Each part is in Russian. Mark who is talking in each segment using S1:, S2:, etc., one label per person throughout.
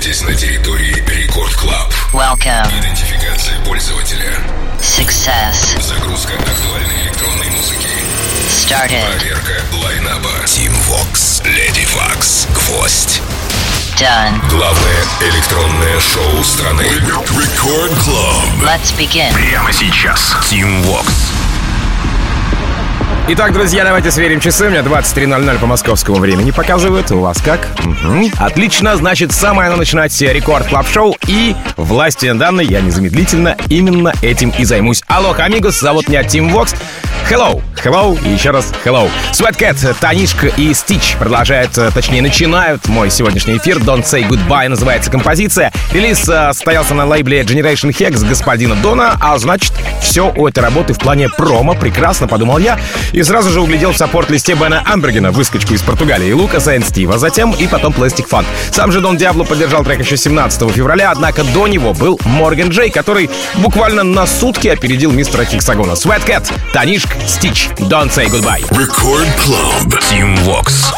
S1: находитесь на территории Record Club.
S2: Welcome.
S1: Идентификация пользователя.
S2: Success.
S1: Загрузка актуальной электронной музыки.
S2: Started.
S1: Проверка лайнапа. Tim Vox, Lady Waks, Гвоздь.
S2: Done.
S1: Главное электронное шоу страны. Record Club.
S2: Let's begin.
S1: Прямо сейчас. Tim Vox.
S3: Итак, друзья, давайте сверим часы. У меня 23.00 по московскому времени показывают. У вас как? Мгм. Отлично, значит, самое оно начинать Record Club Show И власти данной я незамедлительно именно этим и займусь. Алло, амигос, зовут меня Tim Vox. Hello, hello и еще раз hello. Sweatcat, Танишка и Стич продолжают, э, точнее, начинают мой сегодняшний эфир. Don't Say Goodbye называется композиция. Релиз э, состоялся на лейбле Generation Hex господина Дона, а значит, все у этой работы в плане промо прекрасно, подумал я. И сразу же углядел в саппорт-листе Бена Амбергена выскочку из Португалии, Лукаса и Стива, затем и потом Plastic Fun. Сам же Дон Диабло поддержал трек еще 17 февраля, однако до него был Морган Джей, который буквально на сутки опередил мистера Хексагона. Sweatcat, Танишк, Стич, Don't Say Goodbye.
S1: Рекорд Клаб. Team Vox.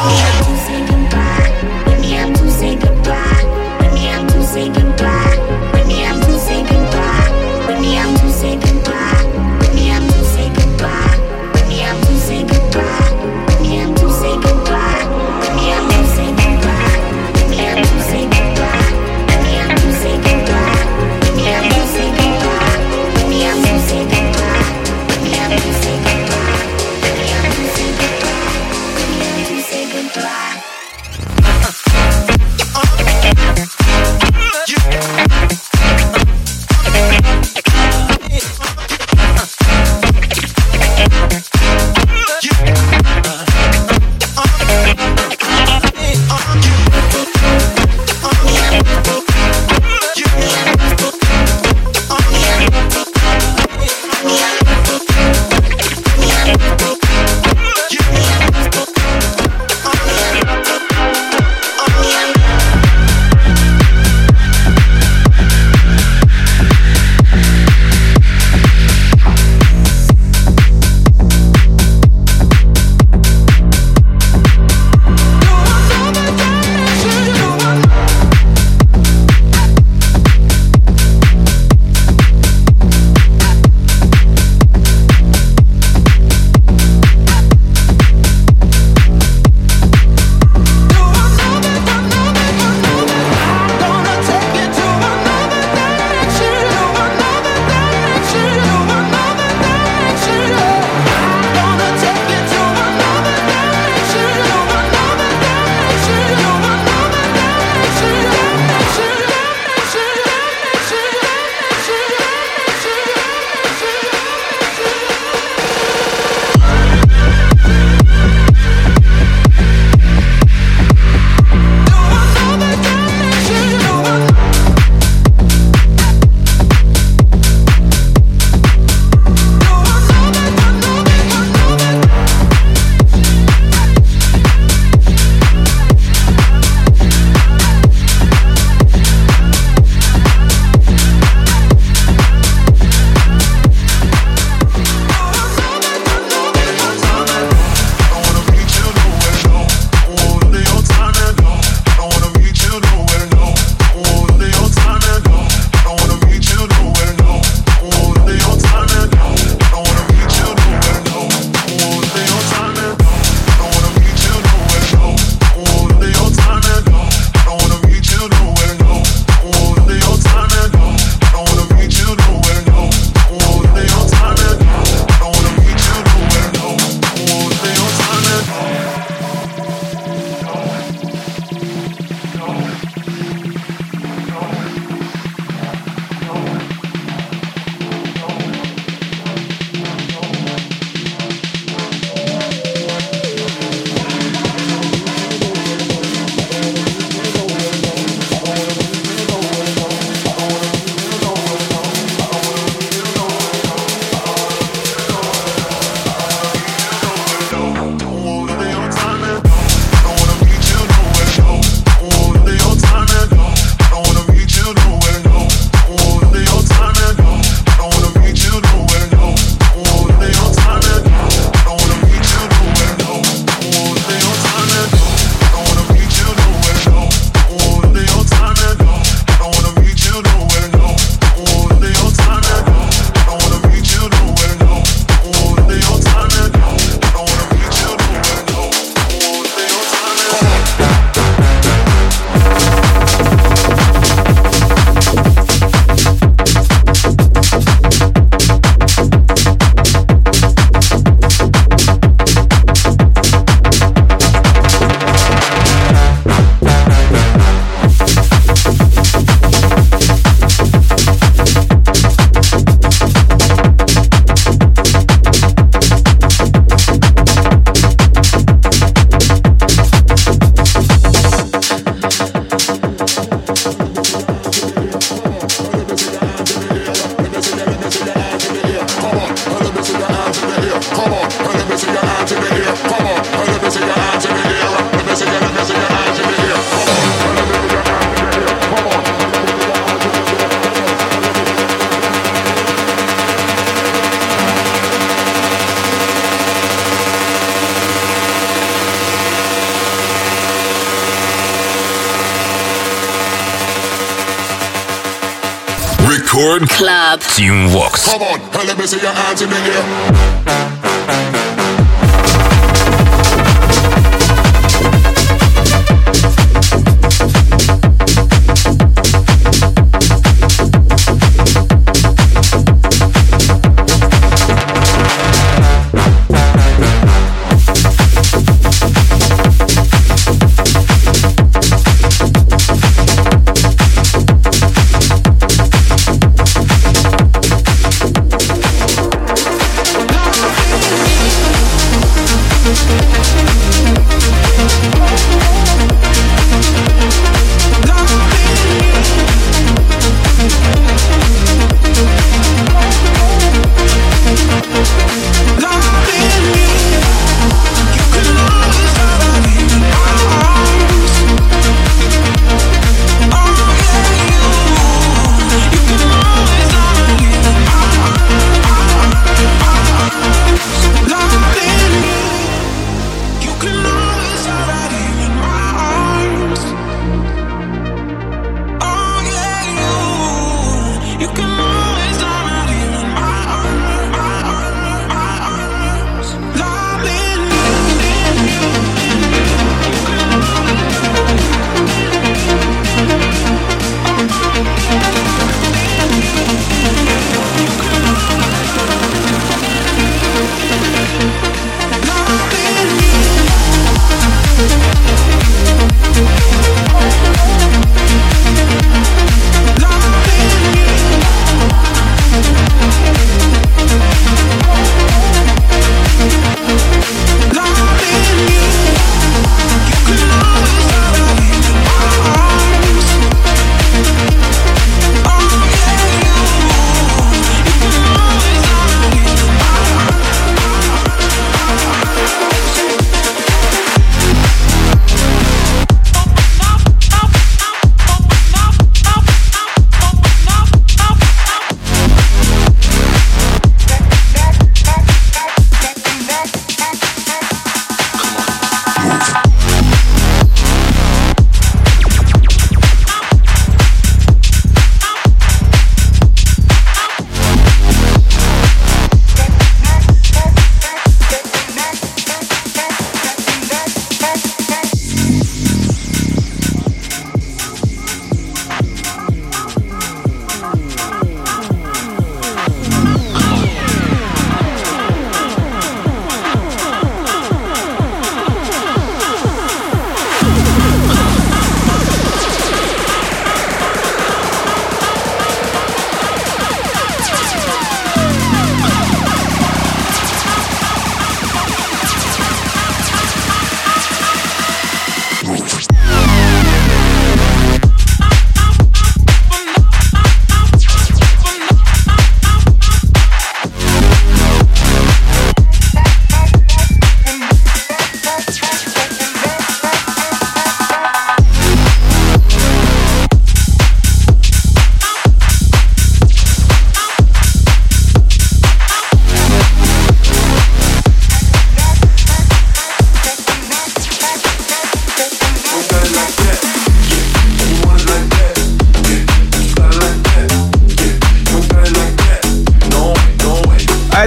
S1: Record
S2: Club.
S1: Team Vox.
S4: Come on, and let me see your hands in the air.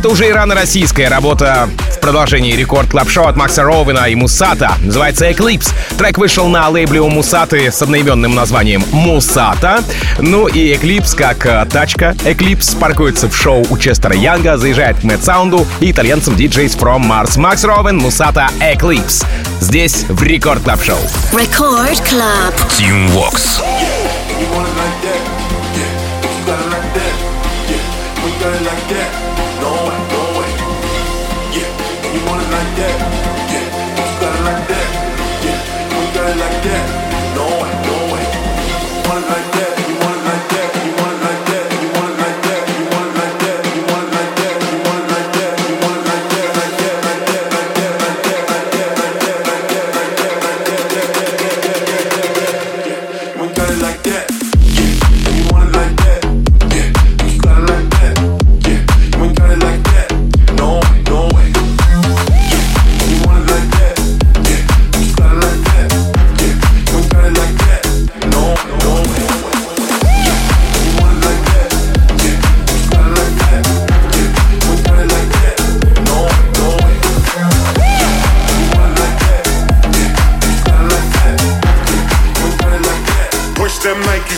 S3: Это уже ирано-российская работа в продолжении рекорд клаб шоу от Макса Роуэна и Мусата. Называется Eclipse. Трек вышел на лейбле у Мусаты с одноименным названием Мусата. Ну и Eclipse, как э, тачка Eclipse, паркуется в шоу у Честера Янга, заезжает к Мэтт Саунду и итальянцам DJs from Mars. Макс Роуэн, Мусата, Eclipse. Здесь в рекорд клаб шоу.
S2: Record Club.
S1: Team Vox.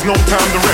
S5: No
S6: time to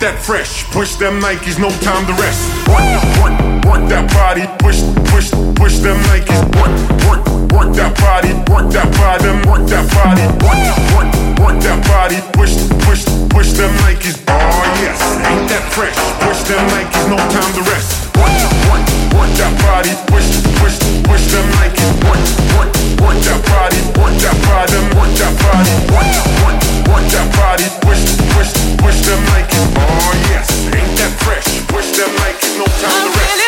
S6: that fresh? Push them Nikes, no time to rest. Work, work, work that body, push, push, push them Nikes. Work, work, work that body, work that body, work that body. Work, work, work that body, push, push, push them Nikes. Oh yes, ain't that fresh? Push them Nikes, no time to rest.
S7: Work, work, work that body,
S6: push, push, push them Nikes. Work, work, work that body, work that body, work that body. Work, work, work that body, Push, push they're making, oh yes, ain't that fresh? Push they're making no time I'm to rest.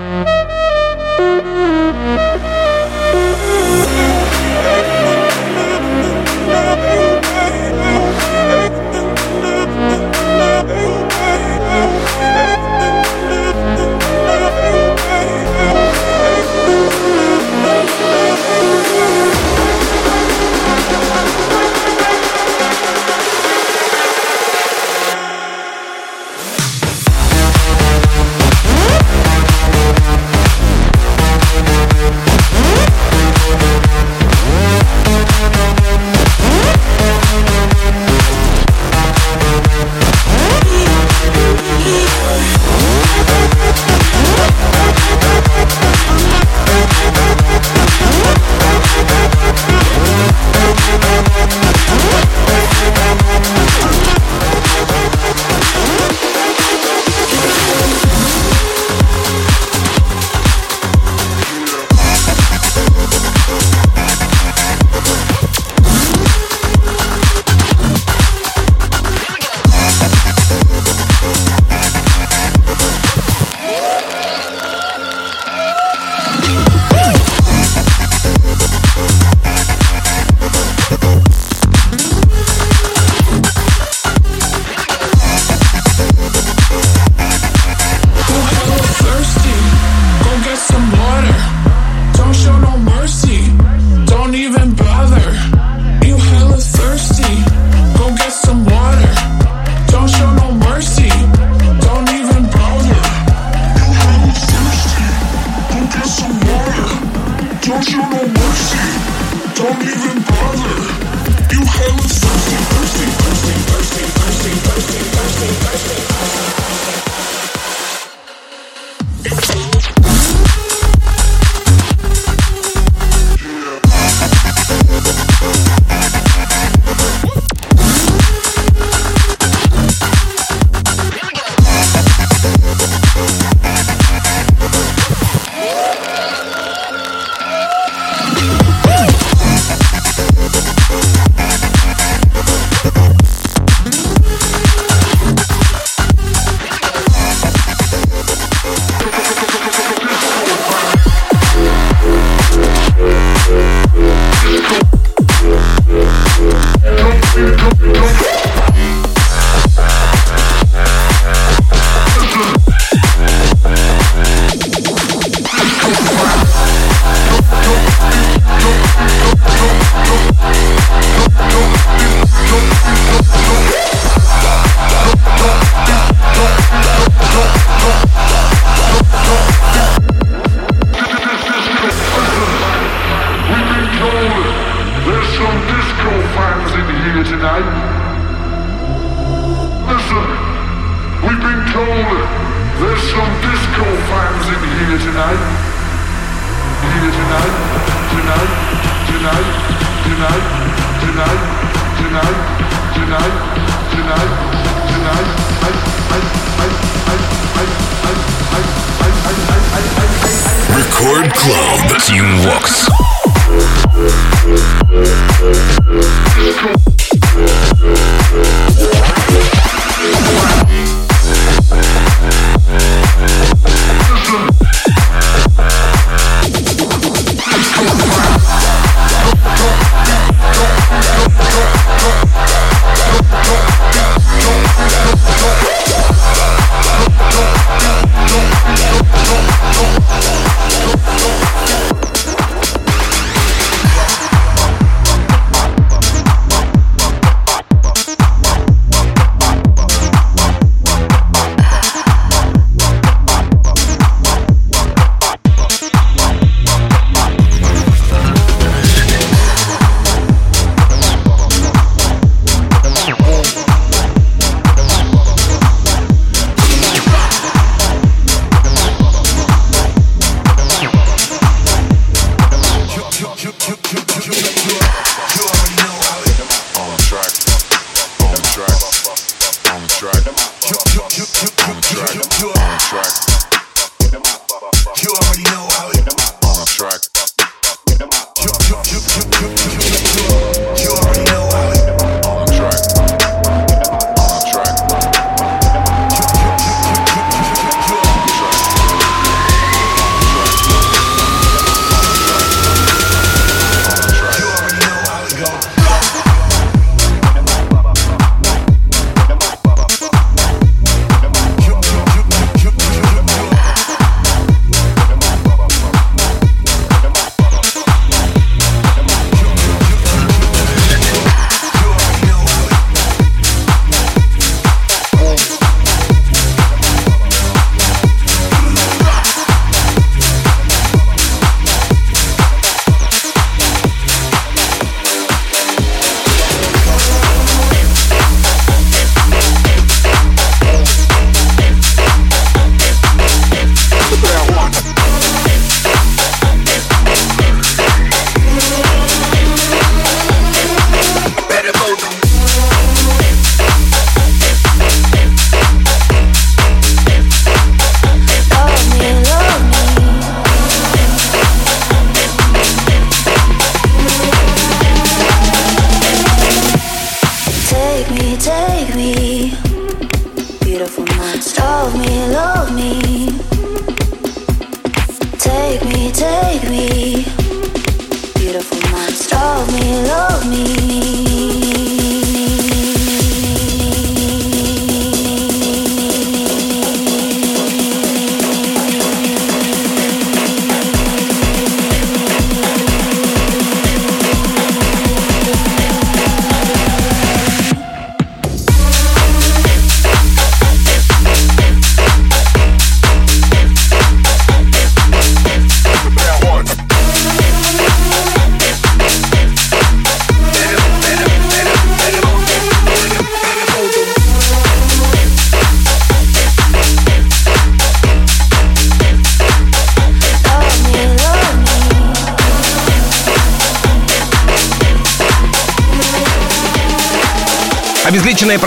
S3: Música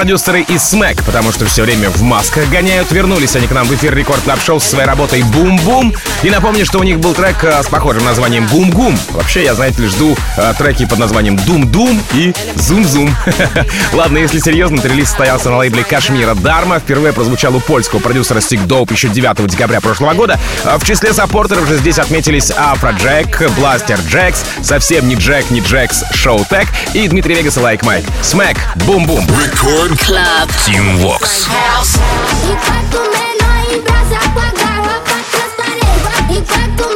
S3: продюсеры из Smack, потому что все время в масках гоняют, вернулись они к нам в эфир Record Club Show со своей работой «Бум-бум». И напомню, что у них был трек э, с похожим названием «Гум-гум». Вообще, я, знаете ли, жду э, треки под названием «Дум-дум» и «Зум-зум». Ладно, если серьезно, то релиз состоялся на лейбле KSHMR'а Dharma. Впервые прозвучал у польского продюсера Stick Dope еще 9 декабря прошлого года. А в числе саппортеров же здесь отметились Afrojack, Blasterjaxx, совсем не Джек, не Джекс, Showtek и Дмитрий Вегас и Лайк Майк. Смэк, бум-бум.
S1: Рекорд
S2: Club.
S1: Team Vox.
S8: Enquanto menor embrasa com a garrafa transparente. Enquanto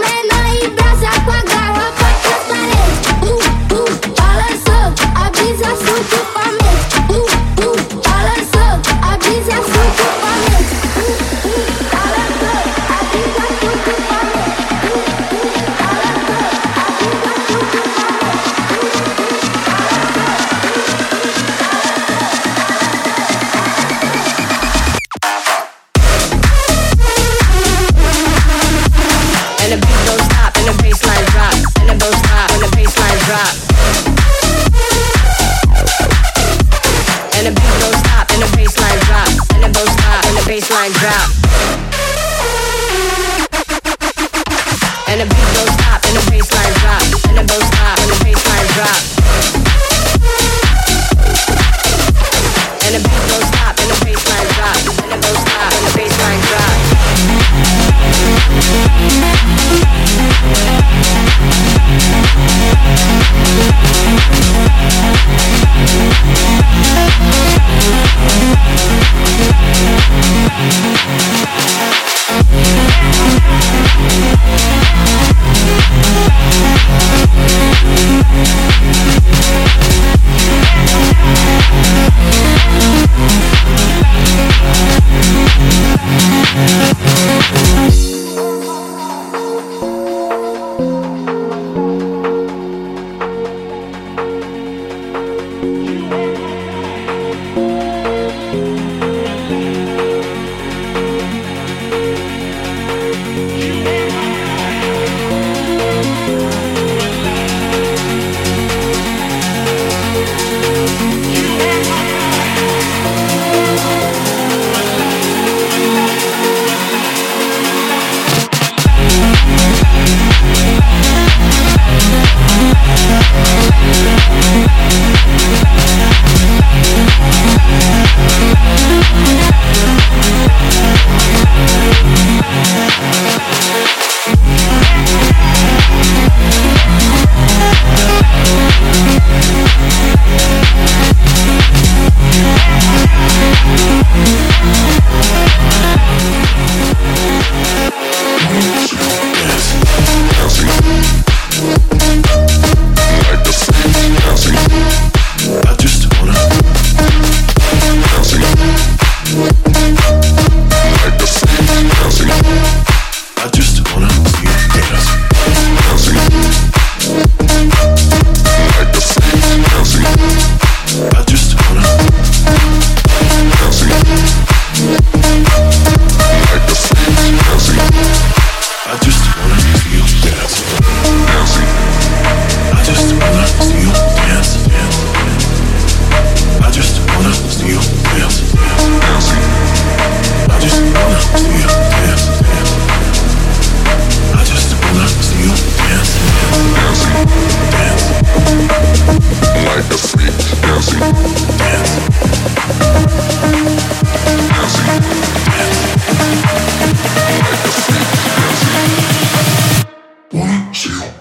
S8: Música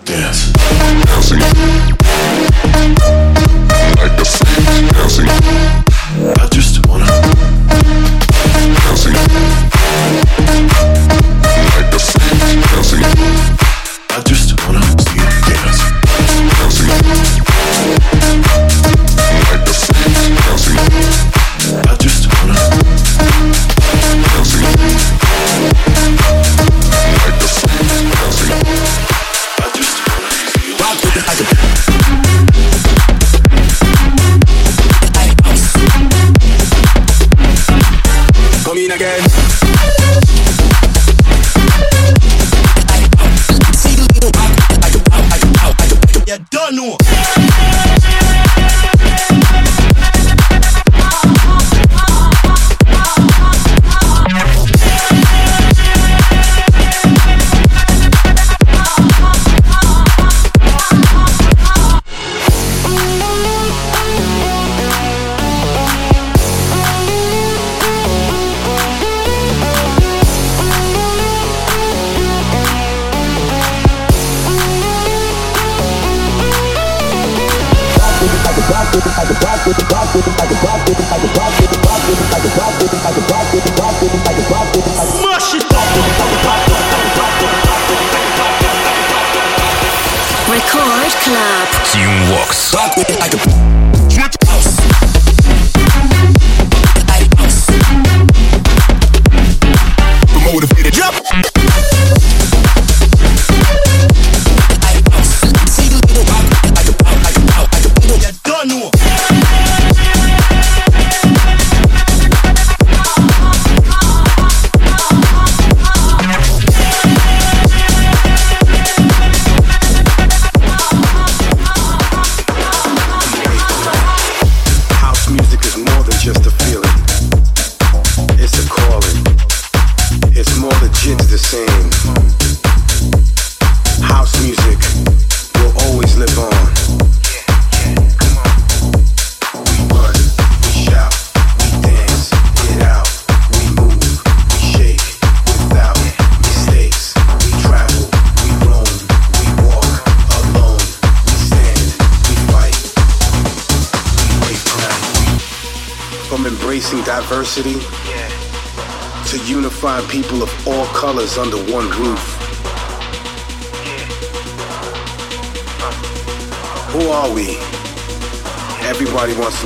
S8: dancing like a
S9: freak dancing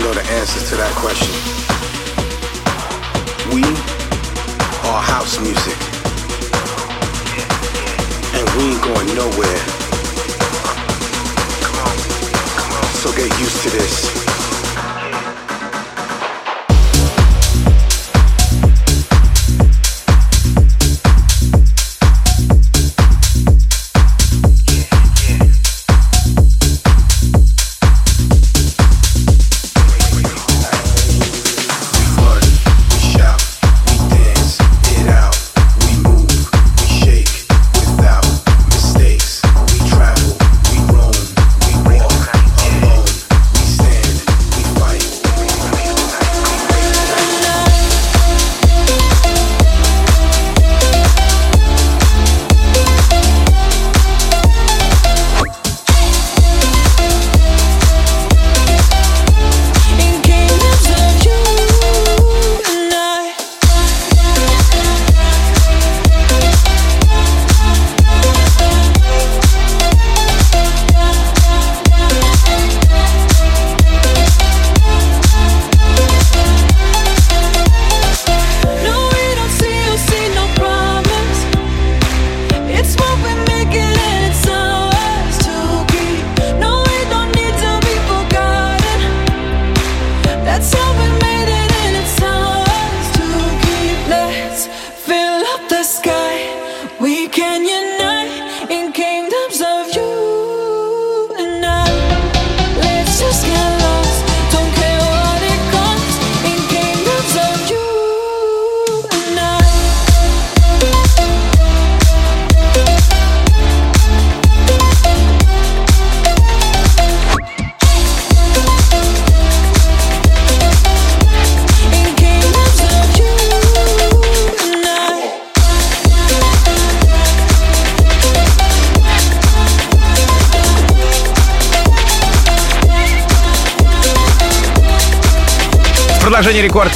S9: know the answers to that question. We are house music. And we ain't going nowhere. So get used to this.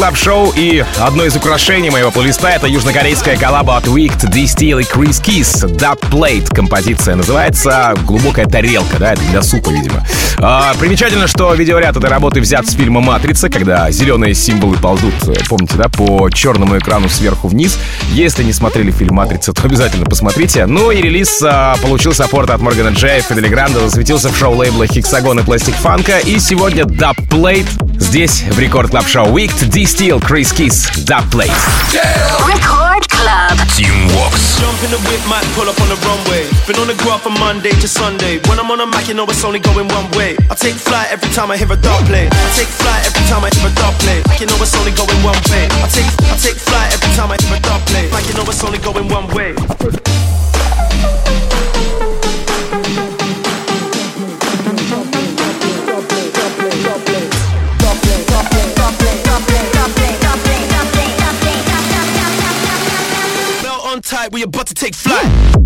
S3: Club Show и одно из украшений моего плейлиста это южнокорейская коллаба от Wicked, D-Steel и Chris Kiss. Dub Plate композиция называется «Глубокая тарелка», да, это для супа, видимо. А, примечательно, что видеоряд этой работы взят с фильма «Матрица», когда зеленые символы ползут, э, помните, да, по черному экрану сверху вниз. Если не смотрели фильм «Матрица», то обязательно посмотрите. Ну и релиз а, получил саппорт от Моргана Джея, Fedde Le Grand'а, засветился в шоу лейбла Hexagon и Plastik Funk'а. И сегодня Dub Plate здесь, в Рекорд Клаб Шоу. Wicked, D-Steel, Chris Kiss, Dub Plate.
S2: Record Club.
S1: Team Vox.
S10: Jump in the whip, might pull up on the runway. Been on the go from Monday to Sunday. When I'm on a mic, you know it's only going one way. I take flight every time I hear a dub play. I take flight every time I hear a dub play. Like you know it's only going one way. I take I take flight every time I hear a dub play. Like you know it's only going one way. Tight, we about to take flight.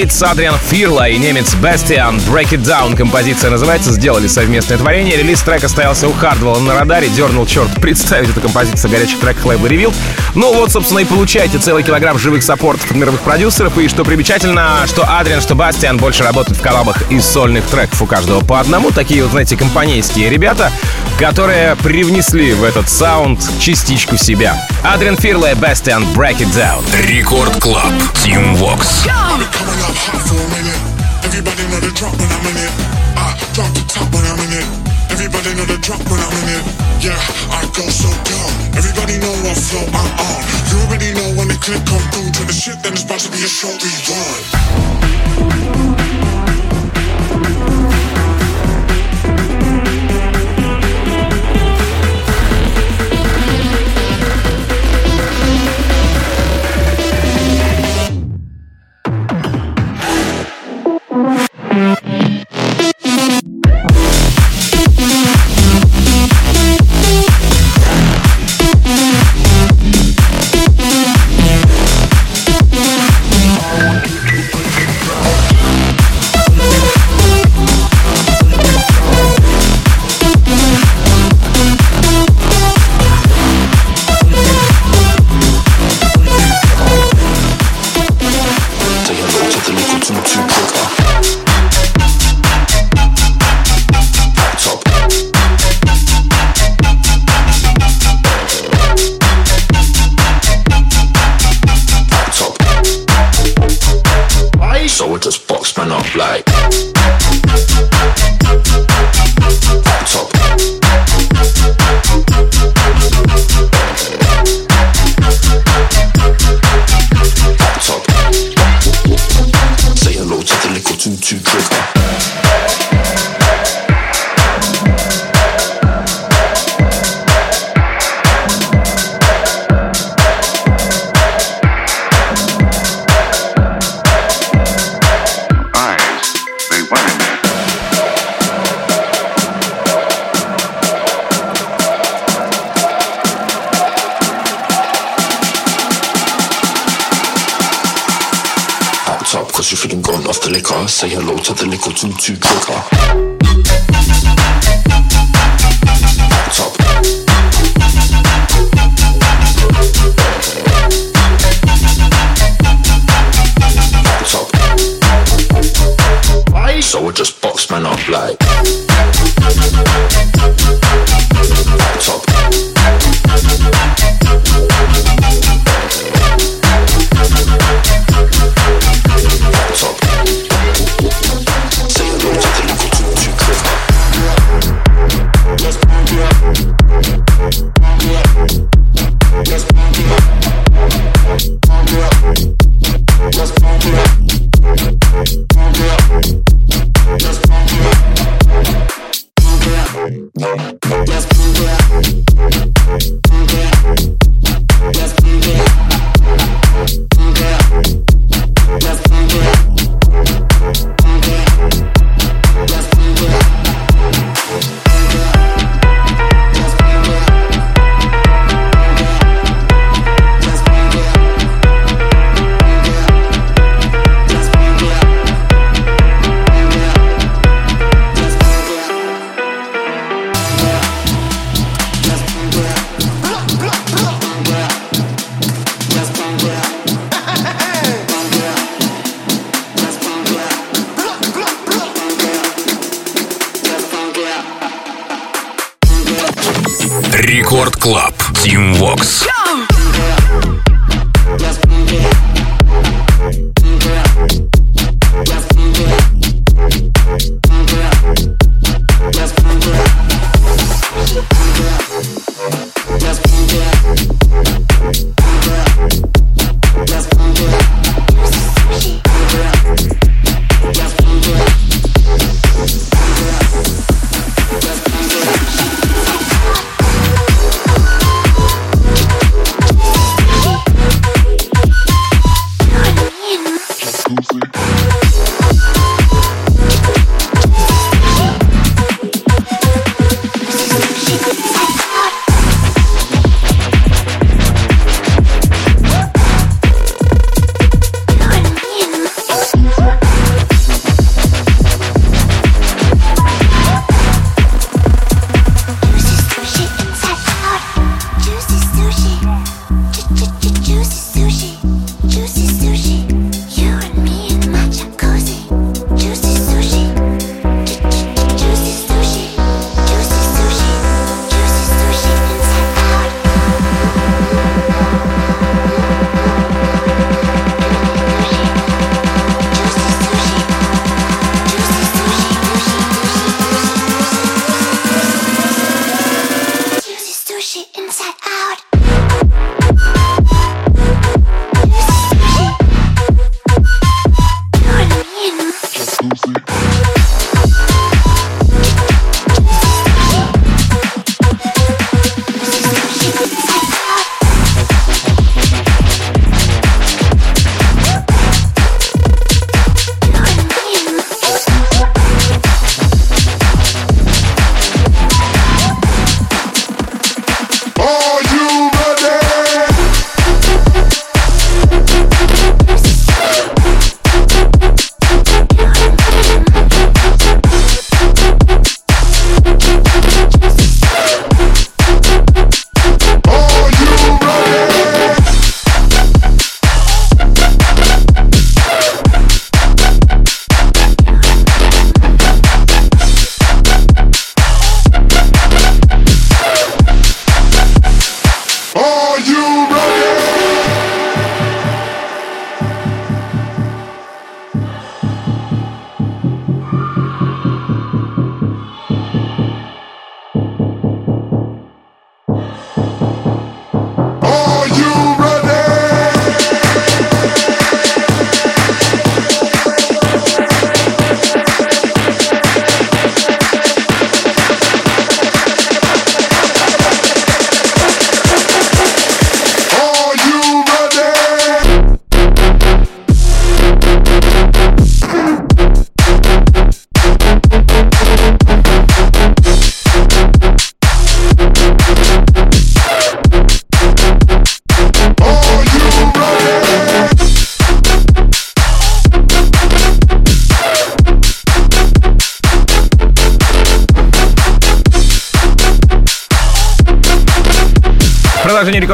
S3: Blitz, Адриан Фирла и немец Бастиан. Break It Down композиция называется. Сделали совместное творение. Релиз трека состоялся у Хардвелла на радаре. Дернул черт представить эту композицию горячих треках лейбла Revealed. Ну вот, собственно, и получаете целый килограмм живых саппортов от мировых продюсеров. И что примечательно, что Адриан, что Бастиан больше работают в коллабах из сольных треков у каждого по одному. Такие вот, знаете, компанейские ребята, которые привнесли в этот саунд частичку себя. Адриан Фирла и Бастиан Break It Down.
S11: Record Club. Тим Вокс. Go! when I'm in it. Yeah, I go so dumb. Everybody know what flow I'm on. You already know when the click come through to the shit, then it's about to be a show we.
S12: Liquor, liquor. Say hello to the liquor little tutu clicker. Top. Top. So I just box man up like. Top. Top.
S13: Рекорд Клаб. Тим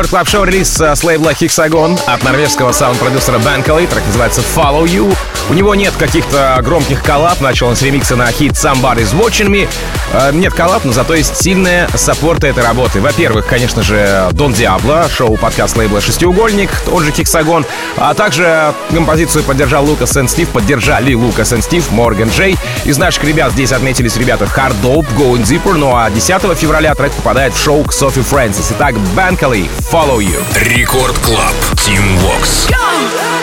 S3: Record Club Show релиз э, с лейбла Hexagon от норвежского саунд-продюсера Банкали. Трек называется Follow You. У него нет каких-то громких коллаб. Начал он с ремикса на хит Somebody's Watching Me. Э, Нет коллаб, но зато есть сильные саппорты этой работы. Во-первых, конечно же, Дон Диабло, шоу-подкаст лейбла «Шестиугольник», он же Hexagon. А также композицию поддержал Лукас и Стив, поддержали Лукас и Стив, Морган Джей. Из наших ребят здесь отметились ребята Hard Dope, Going Deeper, ну а 10 февраля трек попадает в шоу к Софи Фрэнсис. Итак, Банкали, Follow You.
S1: Record Club. Тим Вокс.
S14: Acting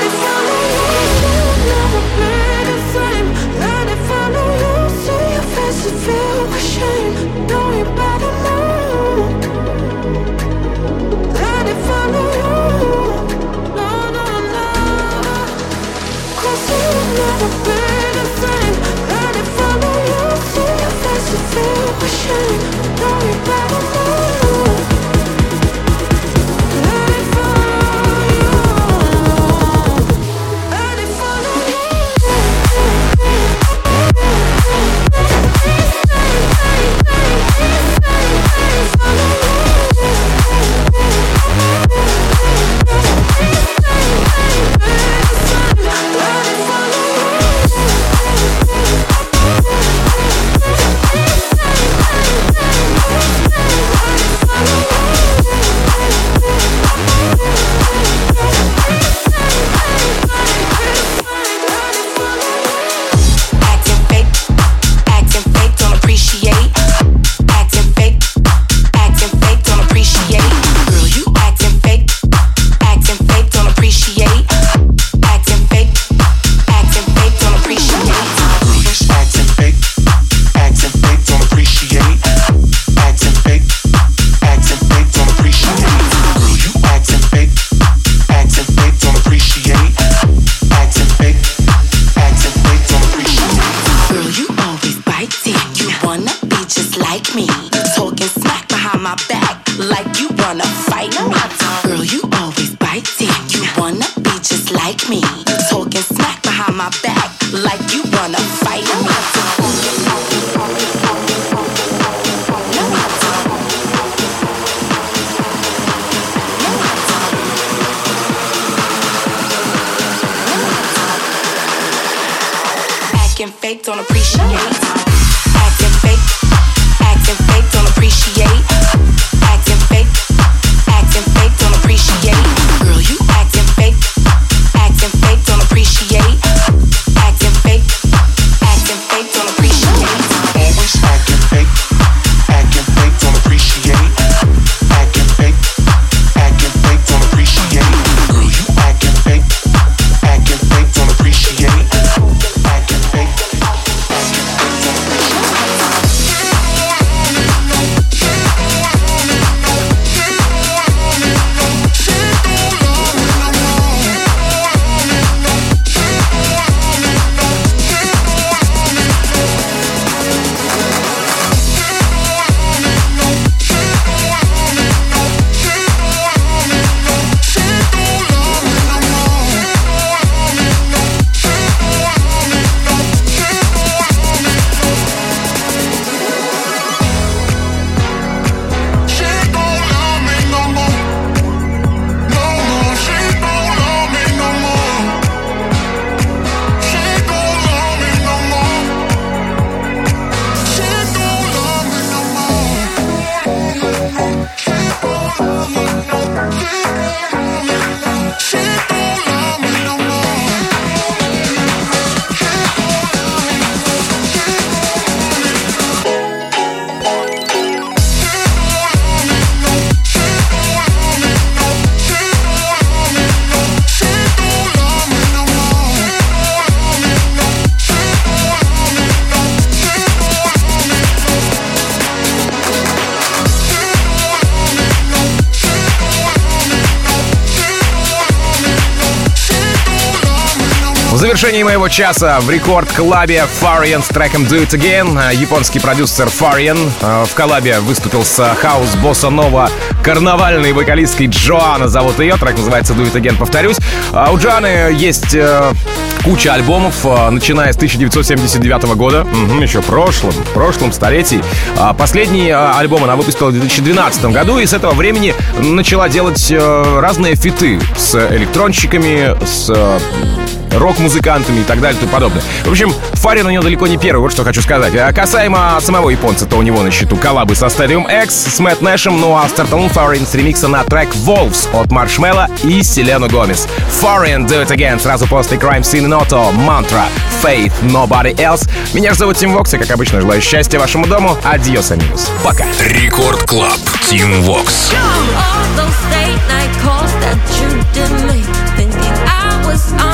S3: завершении моего часа в Record Club'е Farian с треком Do It Again. Э, Японский продюсер Farian э, в коллабе выступил с хаус босса Нова карнавальной вокалисткой Джоанна. Зовут ее. Трек называется Do It Again, повторюсь. А у Джоанны есть э, куча альбомов, э, начиная с 1979 года, Мгм, еще в прошлом, в прошлом столетии. А Последний э, альбом она выпустила в 2012 году, и с этого времени начала делать э, разные фиты с электронщиками, с э, рок-музыкантами и так далее и тому подобное. В общем, Фарин у него далеко не первый, вот что хочу сказать. А касаемо самого японца, то у него на счету коллабы со Stadium X, с Мэтт Нэшем, ну а стартанул Фарин с ремикса на трек Wolves от Маршмелла и Селену Гомес. Фарин Do It Again сразу после Crime Scene Noto, Mantra, Faith, Nobody Else. Меня же зовут Тим Вокс, и, как обычно, желаю счастья вашему дому. Adiós, amigos. Пока.
S1: Record Club. Тим Вокс.
S15: All those late night calls that you did me, thinking I was under